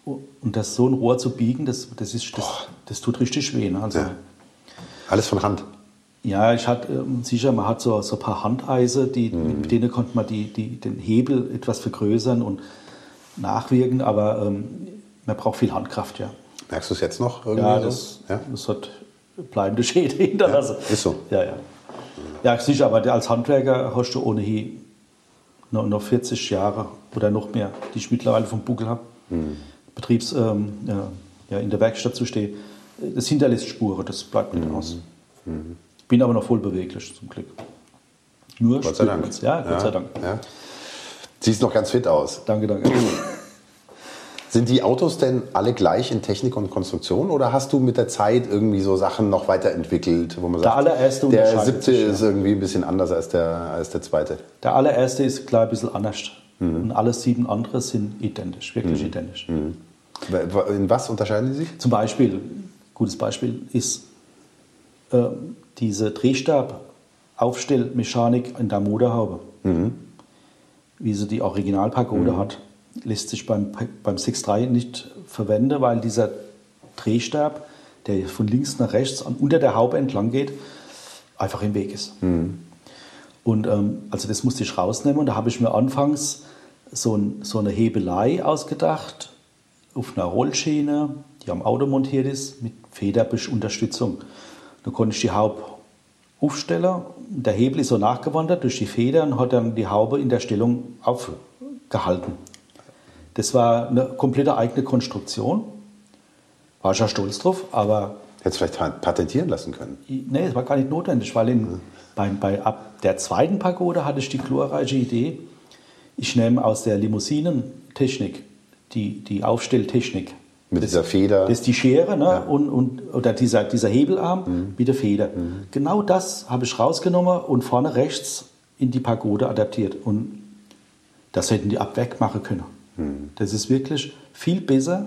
Und das so ein Rohr zu biegen, das, das, ist, das, das tut richtig weh. Ne? Also, ja. Alles von Hand. Ja, ich hatte ähm, sicher, man hat so, so ein paar Handeise, die, mhm. mit denen konnte man die, die, den Hebel etwas vergrößern und nachwirken, aber ähm, man braucht viel Handkraft, ja. Merkst du es jetzt noch irgendwie? Ja, das, ja? das hat bleibende Schäden hinterlassen. Ja, ist so. Ja, ja. Ja, sicher, aber als Handwerker hast du ohnehin noch, noch 40 Jahre oder noch mehr, die ich mittlerweile vom Buckel habe. Mhm. Betriebs, ähm, ja, ja, in der Werkstatt zu stehen. Das hinterlässt Spuren, das bleibt Mhm. nicht aus. Bin aber noch voll beweglich, zum Glück. Nur Gott sei Dank. Ja, Gott sei Dank. Ja. Siehst noch ganz fit aus. Danke, danke. Sind die Autos denn alle gleich in Technik und Konstruktion oder hast du mit der Zeit irgendwie so Sachen noch weiterentwickelt, wo man Der sagt, allererste der siebte sich, ja. ist irgendwie ein bisschen anders als der, als der zweite? Der allererste ist klar ein bisschen anders. Mhm. Und alle sieben andere sind identisch, wirklich identisch. In was unterscheiden die sich? Zum Beispiel, gutes Beispiel ist äh, diese Drehstab-Aufstellmechanik in der Motorhaube. Wie sie die Originalpagode hat, lässt sich beim, beim 6.3 nicht verwenden, weil dieser Drehstab, der von links nach rechts an, unter der Haube entlang geht, einfach im Weg ist. Und ähm, also das musste ich rausnehmen und da habe ich mir anfangs so, ein, so eine Hebelei ausgedacht auf einer Rollschiene, die am Auto montiert ist, mit Federunterstützung. Da konnte ich die Haube aufstellen. Der Hebel ist so nachgewandert durch die Feder und hat dann die Haube in der Stellung aufgehalten. Das war eine komplette eigene Konstruktion. War ich ja stolz drauf, aber Hättest du vielleicht patentieren lassen können. Nee, es war gar nicht notwendig, weil in, bei, bei, ab der zweiten Pagode hatte ich die glorreiche Idee, ich nehme aus der Limousinentechnik die, die Aufstelltechnik. Mit dieser Feder. Das ist die Schere ne? und, und, oder dieser, dieser Hebelarm mit der Feder. Genau das habe ich rausgenommen und vorne rechts in die Pagode adaptiert. Und das hätten die ab weg machen können. Das ist wirklich viel besser.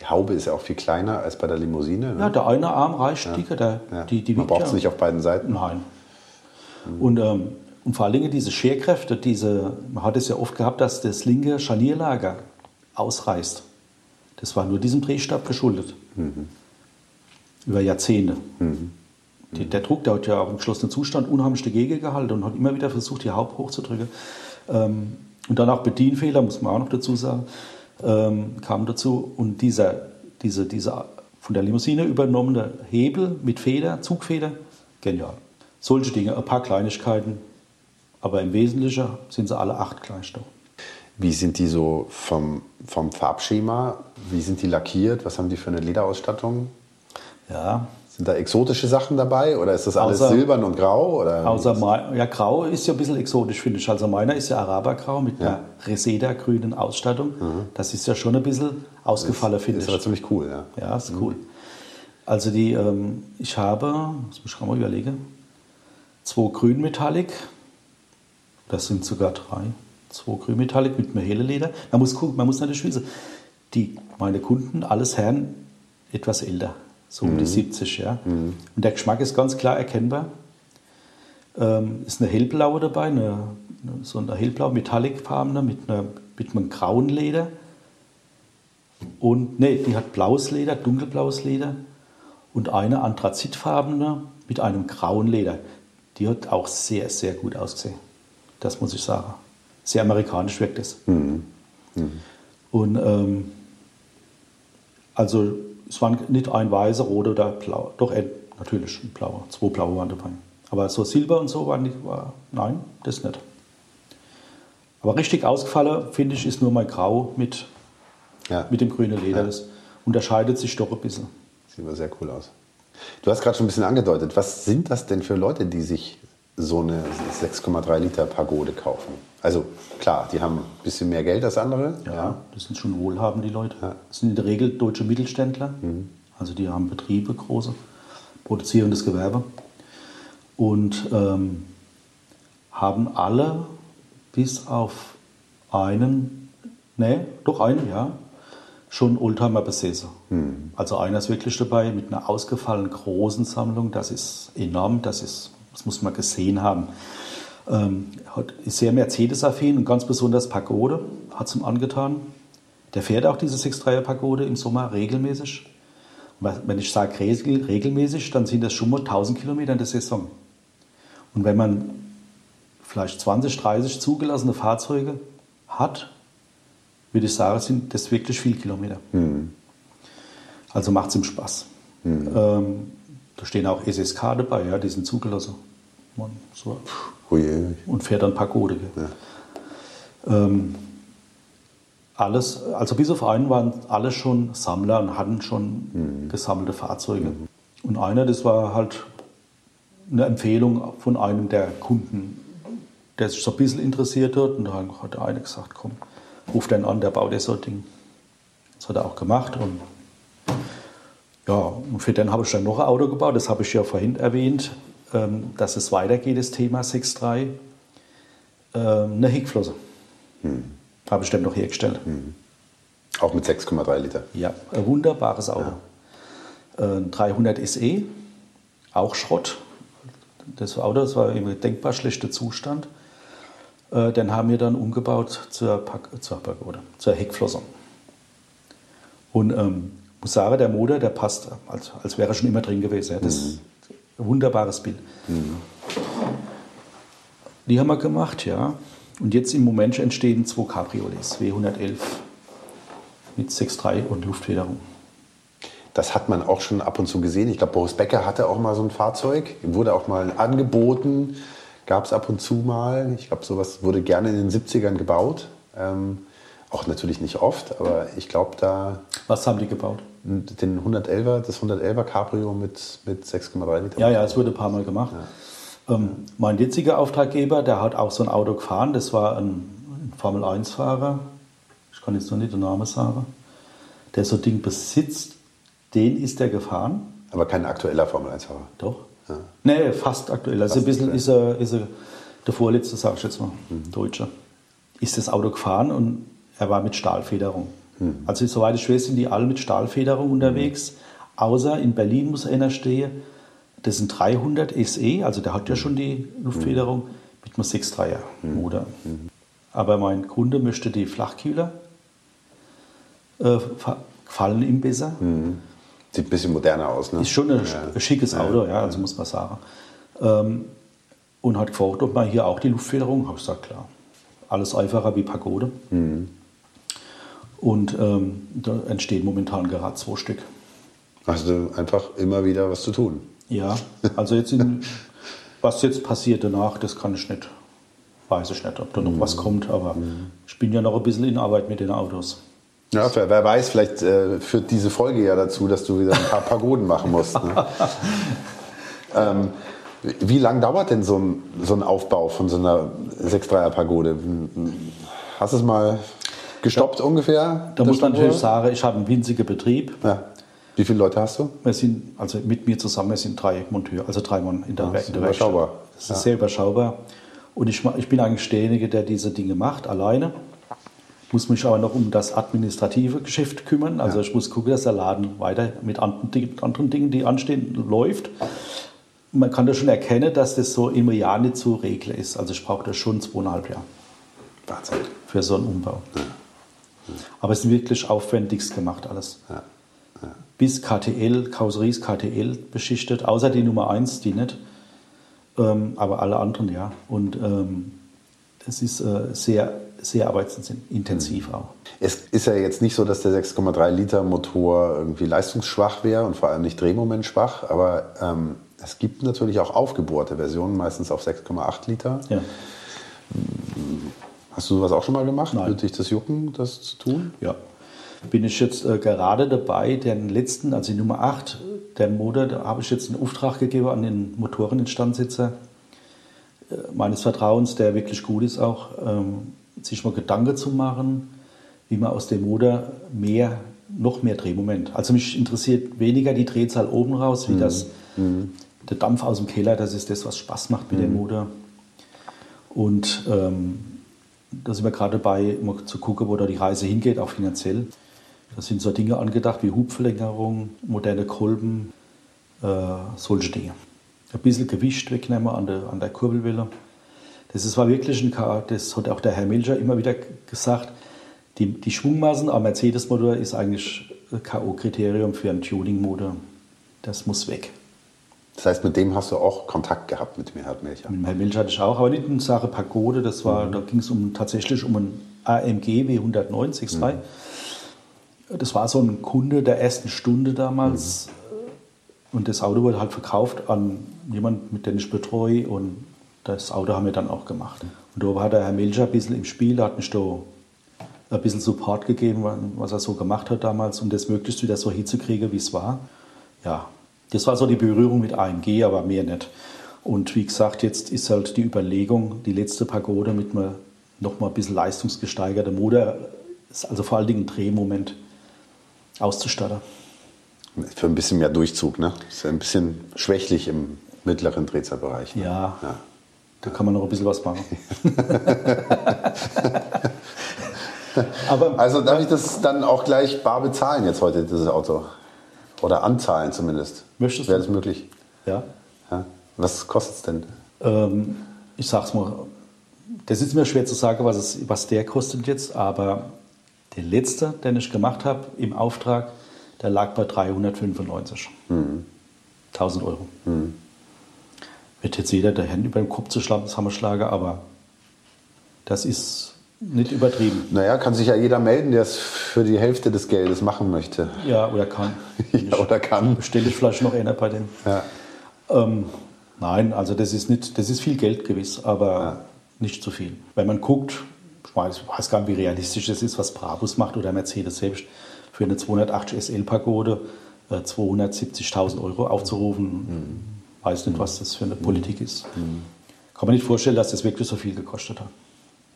Die Haube ist ja auch viel kleiner als bei der Limousine. Ne? Ja, der eine Arm reicht dicker, der, Ja. die, die Man braucht ja- es nicht auf beiden Seiten. Nein. Und, ähm, und vor allen Dingen diese Scherkräfte, diese, man hat es ja oft gehabt, dass das linke Scharnierlager ausreißt. Das war nur diesem Drehstab geschuldet. Über Jahrzehnte. Die, der Druck, der hat ja auch im geschlossenen Zustand unheimlich dagegen gehalten und hat immer wieder versucht, die Haube hochzudrücken. Ähm, und dann auch Bedienfehler, muss man auch noch dazu sagen, ähm, kamen dazu. Und dieser, diese, dieser von der Limousine übernommene Hebel mit Feder, Zugfeder, genial. Solche Dinge, ein paar Kleinigkeiten, aber im Wesentlichen sind sie alle acht Kleinstau. Wie sind die so vom, vom Farbschema? Wie sind die lackiert? Was haben die für eine Lederausstattung? Ja, Sind da exotische Sachen dabei oder ist das alles Außer- silbern und grau? Oder Außer mein, ja, Grau ist ja ein bisschen exotisch, finde ich. Also meiner ist ja Arabergrau mit einer Reseda-grünen Ausstattung. Das ist ja schon ein bisschen ausgefallen, finde ist ich. aber ziemlich cool, ja. Ja, ist cool. Also die, ähm, ich habe, muss ich gerade mal überlegen, zwei Grünmetallic, das sind sogar drei, zwei Grünmetallic mit einem hellen Leder. Man muss gucken, man muss natürlich wissen, die, meine Kunden, alles Herren, etwas älter, so um die 70, ja. Und der Geschmack ist ganz klar erkennbar. Ähm, ist eine hellblaue dabei, eine, so eine hellblau metallicfarbene mit, einer, mit einem grauen Leder. Und nee, die hat blaues Leder, dunkelblaues Leder und eine anthrazitfarbene mit einem grauen Leder. Die hat auch sehr, sehr gut ausgesehen. Das muss ich sagen. Sehr amerikanisch wirkt es. Und ähm, also es waren nicht ein weißer, roter oder blau. Doch äh, natürlich ein blauer. Zwei blaue waren dabei. Aber so Silber und so waren nicht. War, nein, das nicht. Aber richtig ausgefallen, finde ich, ist nur mein Grau mit, ja. mit dem grünen Leder. Das unterscheidet sich doch ein bisschen. Sieht aber sehr cool aus. Du hast gerade schon ein bisschen angedeutet. Was sind das denn für Leute, die sich so eine 6,3 Liter Pagode kaufen? Also klar, die haben ein bisschen mehr Geld als andere. Ja, das sind schon wohlhabende Leute. Ja. Das sind in der Regel deutsche Mittelständler. Also die haben Betriebe, große, produzierendes Gewerbe. Und ähm, haben alle bis auf einen, ne, doch einen, ja, schon Oldtimer besessen. Also einer ist wirklich dabei mit einer ausgefallenen großen Sammlung. Das ist enorm, das, ist, das muss man gesehen haben. Ähm, ist sehr Mercedes-affin und ganz besonders Pagode hat es ihm angetan. Der fährt auch diese 6.3er Pagode im Sommer regelmäßig. Und wenn ich sage regel, regelmäßig, dann sind das schon mal 1000 Kilometer in der Saison. Und wenn man vielleicht 20, 30 zugelassene Fahrzeuge hat, würde ich sagen, sind das wirklich viele Kilometer. Also macht es ihm Spaß. Ähm, da stehen auch SSK dabei, ja, die sind zugelassen. Man, so, Ui, und fährt dann Pagode. gell. Ähm, alles, also bis auf einen waren alle schon Sammler und hatten schon gesammelte Fahrzeuge. Und einer, das war halt eine Empfehlung von einem der Kunden, der sich so ein bisschen interessiert hat. Und dann hat der eine gesagt, komm, ruf den an, der baut das so ein Ding. Das hat er auch gemacht. Und ja, und für den habe ich dann noch ein Auto gebaut. Das habe ich ja vorhin erwähnt, dass es weitergeht, das Thema 6.3. Ähm, eine Heckflosse. Habe ich dann noch hergestellt. Auch mit 6,3 Liter. Ja, ein wunderbares Auto. Äh, 300 SE, auch Schrott. Das Auto das war im denkbar schlechter Zustand. Äh, den haben wir dann umgebaut zur, Pack, zur Pagode, zur Heckflosse. Und ähm, muss sagen, der Motor, der passt, als, als wäre er schon immer drin gewesen. Ja. Das ist wunderbares Bild. Die haben wir gemacht, ja. Und jetzt im Moment entstehen zwei Cabriolets, W111 mit 6.3 und Luftfederung. Das hat man auch schon ab und zu gesehen. Ich glaube, Boris Becker hatte auch mal so ein Fahrzeug. Wurde auch mal angeboten. Gab es ab und zu mal. Ich glaube, sowas wurde gerne in den 70ern gebaut. Ähm, auch natürlich nicht oft, aber ich glaube, da Was haben die gebaut? den 111er, das 111er Cabrio mit, mit 6,3 Liter. Ja, ja, es wurde ein paar Mal gemacht. Ähm, mein jetziger Auftraggeber, der hat auch so ein Auto gefahren. Das war ein, ein Formel-1-Fahrer. Ich kann jetzt noch nicht den Namen sagen. Der so ein Ding besitzt. Den ist der gefahren. Aber kein aktueller Formel-1-Fahrer. Doch. Nee, fast aktuell. Also Fast ein bisschen ist er, ist er der vorletzte, sag ich jetzt mal, Deutscher. Ist das Auto gefahren und er war mit Stahlfederung. Also soweit ich weiß, sind die alle mit Stahlfederung unterwegs. Außer in Berlin muss einer stehen. Das sind 300 SE, also der hat ja schon die Luftfederung mit einem 6.3er Motor. Aber mein Kunde möchte die Flachkühler. Äh, fa- gefallen ihm besser. Sieht ein bisschen moderner aus, ne? Ist schon ein, ein schickes Auto, ja, also muss man sagen. Ähm, und hat gefragt, ob man hier auch die Luftfederung, habe ich gesagt, klar. Alles einfacher wie Pagode. Und ähm, da entstehen momentan gerade zwei Stück. Hast du einfach immer wieder was zu tun. Ja, also jetzt in, was jetzt passiert danach, das kann ich nicht, weiß ich nicht, ob da noch was kommt, aber ich bin ja noch ein bisschen in Arbeit mit den Autos. Ja, wer, wer weiß, vielleicht äh, führt diese Folge ja dazu, dass du wieder ein paar Pagoden machen musst. Ne? ähm, wie- lange dauert denn so ein, so ein Aufbau von so einer 6-3er Pagode? Hast du es mal gestoppt ungefähr? Da muss man natürlich sagen, ich habe einen winzigen Betrieb. Ja. Wie viele Leute hast du? Wir sind, also mit mir zusammen, wir sind drei Monteure, also drei Mann in der, Ah, das ist in der überschaubar. Das ist Ja. sehr überschaubar. Und ich, ich bin eigentlich derjenige, der diese Dinge macht, alleine. Muss mich aber noch um das administrative Geschäft kümmern. Also ich muss gucken, dass der Laden weiter mit anderen, Dingen- die anstehen, läuft. Man kann da schon erkennen, dass das so im Jahr nicht so regle ist. Also ich brauche da schon zweieinhalb Jahre Wahnsinn. für so einen Umbau. Aber es ist wirklich aufwendigst gemacht alles. Ja. Bis KTL, Karosseries KTL beschichtet, außer die Nummer 1, die nicht. Ähm, aber alle anderen ja. Und ähm, es ist äh, sehr, sehr arbeitsintensiv auch. Es ist ja jetzt nicht so, dass der 6,3 Liter Motor irgendwie leistungsschwach wäre und vor allem nicht drehmomentschwach, aber ähm, es gibt natürlich auch aufgebohrte Versionen, meistens auf 6,8 Liter. Ja. Hast du sowas auch schon mal gemacht? Nein. Würde dich das jucken, das zu tun? Ja. Bin ich jetzt äh, gerade dabei, den letzten, also die Nummer 8, den Motor, da habe ich jetzt einen Auftrag gegeben an den Motoreninstandsitzer äh, meines Vertrauens, der wirklich gut ist auch, ähm, sich mal Gedanken zu machen, wie man aus dem Motor mehr, noch mehr Drehmoment. Also mich interessiert weniger die Drehzahl oben raus, wie das, der Dampf aus dem Keller, das ist das, was Spaß macht mit dem Motor. Und ähm, da sind wir gerade dabei, mal zu gucken, wo da die Reise hingeht, auch finanziell. Da sind so Dinge angedacht wie Hubverlängerung, moderne Kolben, äh, solche Dinge. Ein bisschen Gewicht wegnehmen an der, an der Kurbelwelle. Das ist, war wirklich ein das hat auch der Herr Milcher immer wieder gesagt. Die, die Schwungmassen am Mercedes-Motor ist eigentlich ein K.O.-Kriterium für einen Tuning-Motor. Das muss weg. Das heißt, mit dem hast du auch Kontakt gehabt mit dem Herrn Melcher. Mit dem Herrn Milch hatte ich auch, aber nicht in Sache Pagode, das war, da ging es um, tatsächlich um ein AMG W109 Das war so ein Kunde der ersten Stunde damals. Und das Auto wurde halt verkauft an jemanden, mit dem ich betreue. Und das Auto haben wir dann auch gemacht. Und da war der Herr Milcher ein bisschen im Spiel, da hat mich da ein bisschen Support gegeben, was er so gemacht hat damals, um das möglichst wieder so hinzukriegen, wie es war. Ja, das war so die Berührung mit AMG, aber mehr nicht. Und wie gesagt, jetzt ist halt die Überlegung, die letzte Pagode mit einem nochmal ein bisschen leistungsgesteigerter Motor, also vor allen Dingen Drehmoment auszustatten. Für ein bisschen mehr Durchzug, ne? Ist ja ein bisschen schwächlich im mittleren Drehzahlbereich. Ne? Ja, ja, da kann man noch ein bisschen was machen. Aber, also darf ich das dann auch gleich bar bezahlen jetzt heute, dieses Auto? Oder anzahlen zumindest? Möchtest du? Wäre das möglich? Ja. ja. Was kostet es denn? Ähm, ich sag's mal, das ist mir schwer zu sagen, was, es, was der kostet jetzt, aber der letzte, den ich gemacht habe im Auftrag, der lag bei 395. Mhm. 1000 Euro. Mhm. Wird jetzt jeder der Hände über den Kopf zu schlagen, das Hammerschlager, aber das ist nicht übertrieben. Naja, kann sich ja jeder melden, der es für die Hälfte des Geldes machen möchte. Ja, oder kann. ja, oder kann. Bestelle ich vielleicht noch einer bei dem. Ja. Ähm, nein, also das ist, nicht, das ist viel Geld gewiss, aber ja. nicht zu viel. Wenn man guckt, ich weiß, ich weiß gar nicht, wie realistisch das ist, was Brabus macht oder Mercedes selbst, für eine 280 SL-Pagode äh, 270.000 Euro aufzurufen, mhm. weiß nicht, was das für eine Politik ist. Mhm. Kann man nicht vorstellen, dass das wirklich so viel gekostet hat.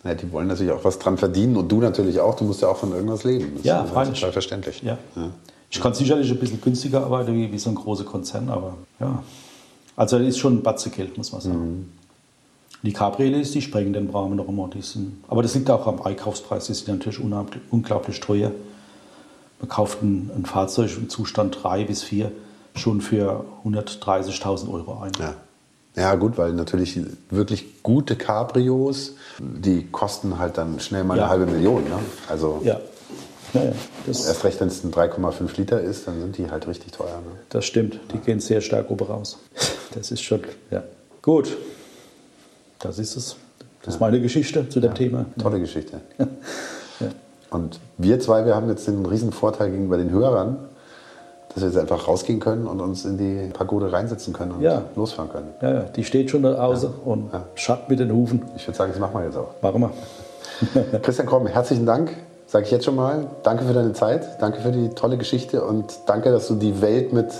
Ja, die wollen natürlich auch was dran verdienen und du natürlich auch. Du musst ja auch von irgendwas leben. Das ja, ist freilich. total verständlich. Ja. ja. Ich kann sicherlich ein bisschen günstiger arbeiten wie, wie so ein großer Konzern, aber ja. Also das ist schon ein Batze Geld, muss man sagen. Mhm. Die Cabriolets, die sprengen den Rahmen noch immer. Die sind, aber das liegt auch am Einkaufspreis. Die sind natürlich unglaublich teuer. Man kauft ein, ein Fahrzeug im Zustand 3 bis 4 schon für 130.000 Euro ein. Ja. Ja, gut, weil natürlich wirklich gute Cabrios, die kosten halt dann schnell mal ja. eine halbe Million. Ne? Also ja. Naja, erst recht, wenn es ein 3,5 Liter ist, dann sind die halt richtig teuer. Ne? Das stimmt, die gehen sehr stark oben raus. Das ist schon, ja. Gut, das ist es. Das ist meine Geschichte zu dem Thema. Tolle Geschichte. Und wir zwei, wir haben jetzt den riesen Vorteil gegenüber den Hörern, dass wir jetzt einfach rausgehen können und uns in die Pagode reinsetzen können und ja. losfahren können. Ja, ja, die steht schon da außen ja. und ja. schatt mit den Hufen. Ich würde sagen, das machen wir jetzt auch. Machen wir. Christian Kromm, herzlichen Dank, sage ich jetzt schon mal. Danke für deine Zeit, danke für die tolle Geschichte und danke, dass du die Welt mit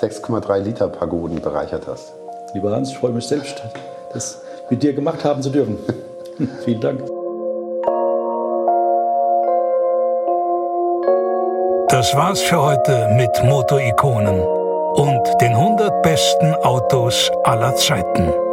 6,3 Liter Pagoden bereichert hast. Lieber Hans, ich freue mich selbst, das mit dir gemacht haben zu dürfen. Vielen Dank. Das war's für heute mit Motorikonen und den 100 besten Autos aller Zeiten.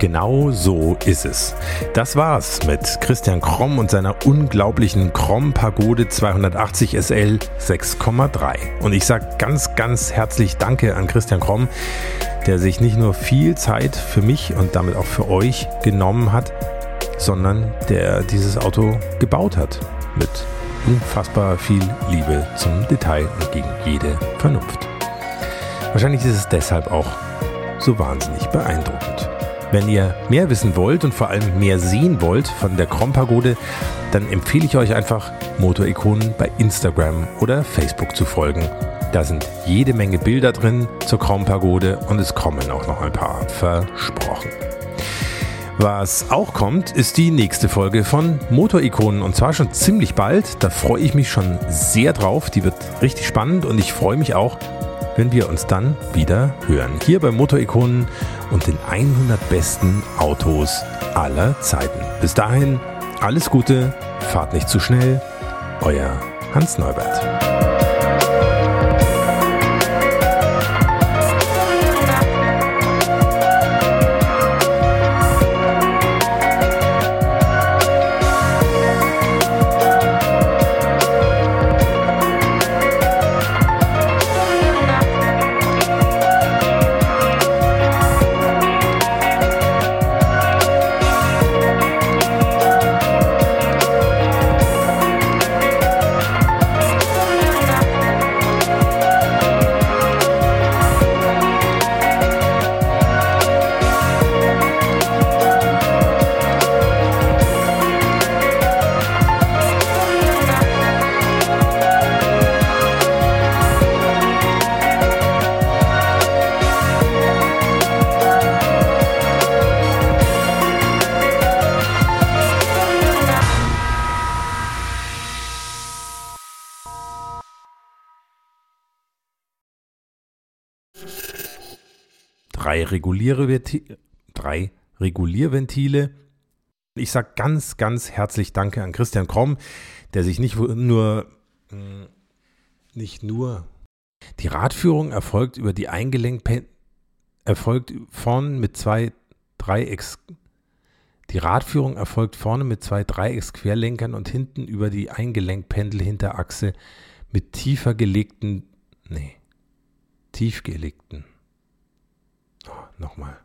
Genau so ist es. Das war's mit Christian Kromm und seiner unglaublichen Kromm Pagode 280 SL 6,3. Und ich sage ganz, ganz herzlich Danke an Christian Kromm, der sich nicht nur viel Zeit für mich und damit auch für euch genommen hat, sondern der dieses Auto gebaut hat mit unfassbar viel Liebe zum Detail und gegen jede Vernunft. Wahrscheinlich ist es deshalb auch so wahnsinnig beeindruckend. Wenn ihr mehr wissen wollt und vor allem mehr sehen wollt von der Krom-Pagode, dann empfehle ich euch einfach, Motorikonen bei Instagram oder Facebook zu folgen. Da sind jede Menge Bilder drin zur Krom-Pagode und es kommen auch noch ein paar versprochen. Was auch kommt, ist die nächste Folge von Motorikonen und zwar schon ziemlich bald. Da freue ich mich schon sehr drauf. Die wird richtig spannend und ich freue mich auch, wenn wir uns dann wieder hören. Hier bei Motorikonen und den 100 besten Autos aller Zeiten. Bis dahin, alles Gute, fahrt nicht zu schnell. Euer Hans Neubert. Regulierventile, drei Regulierventile. Ich sage ganz, ganz herzlich Danke an Christian Kromm, der sich nicht nur, hm, nicht nur, die Radführung erfolgt über die Eingelenkpen erfolgt vorn mit zwei Dreiecks die Radführung erfolgt vorne mit zwei Dreiecksquerlenkern und hinten über die Eingelenkpendelhinterachse mit tiefer gelegten, nee, tiefgelegten. Oh, Nochmal.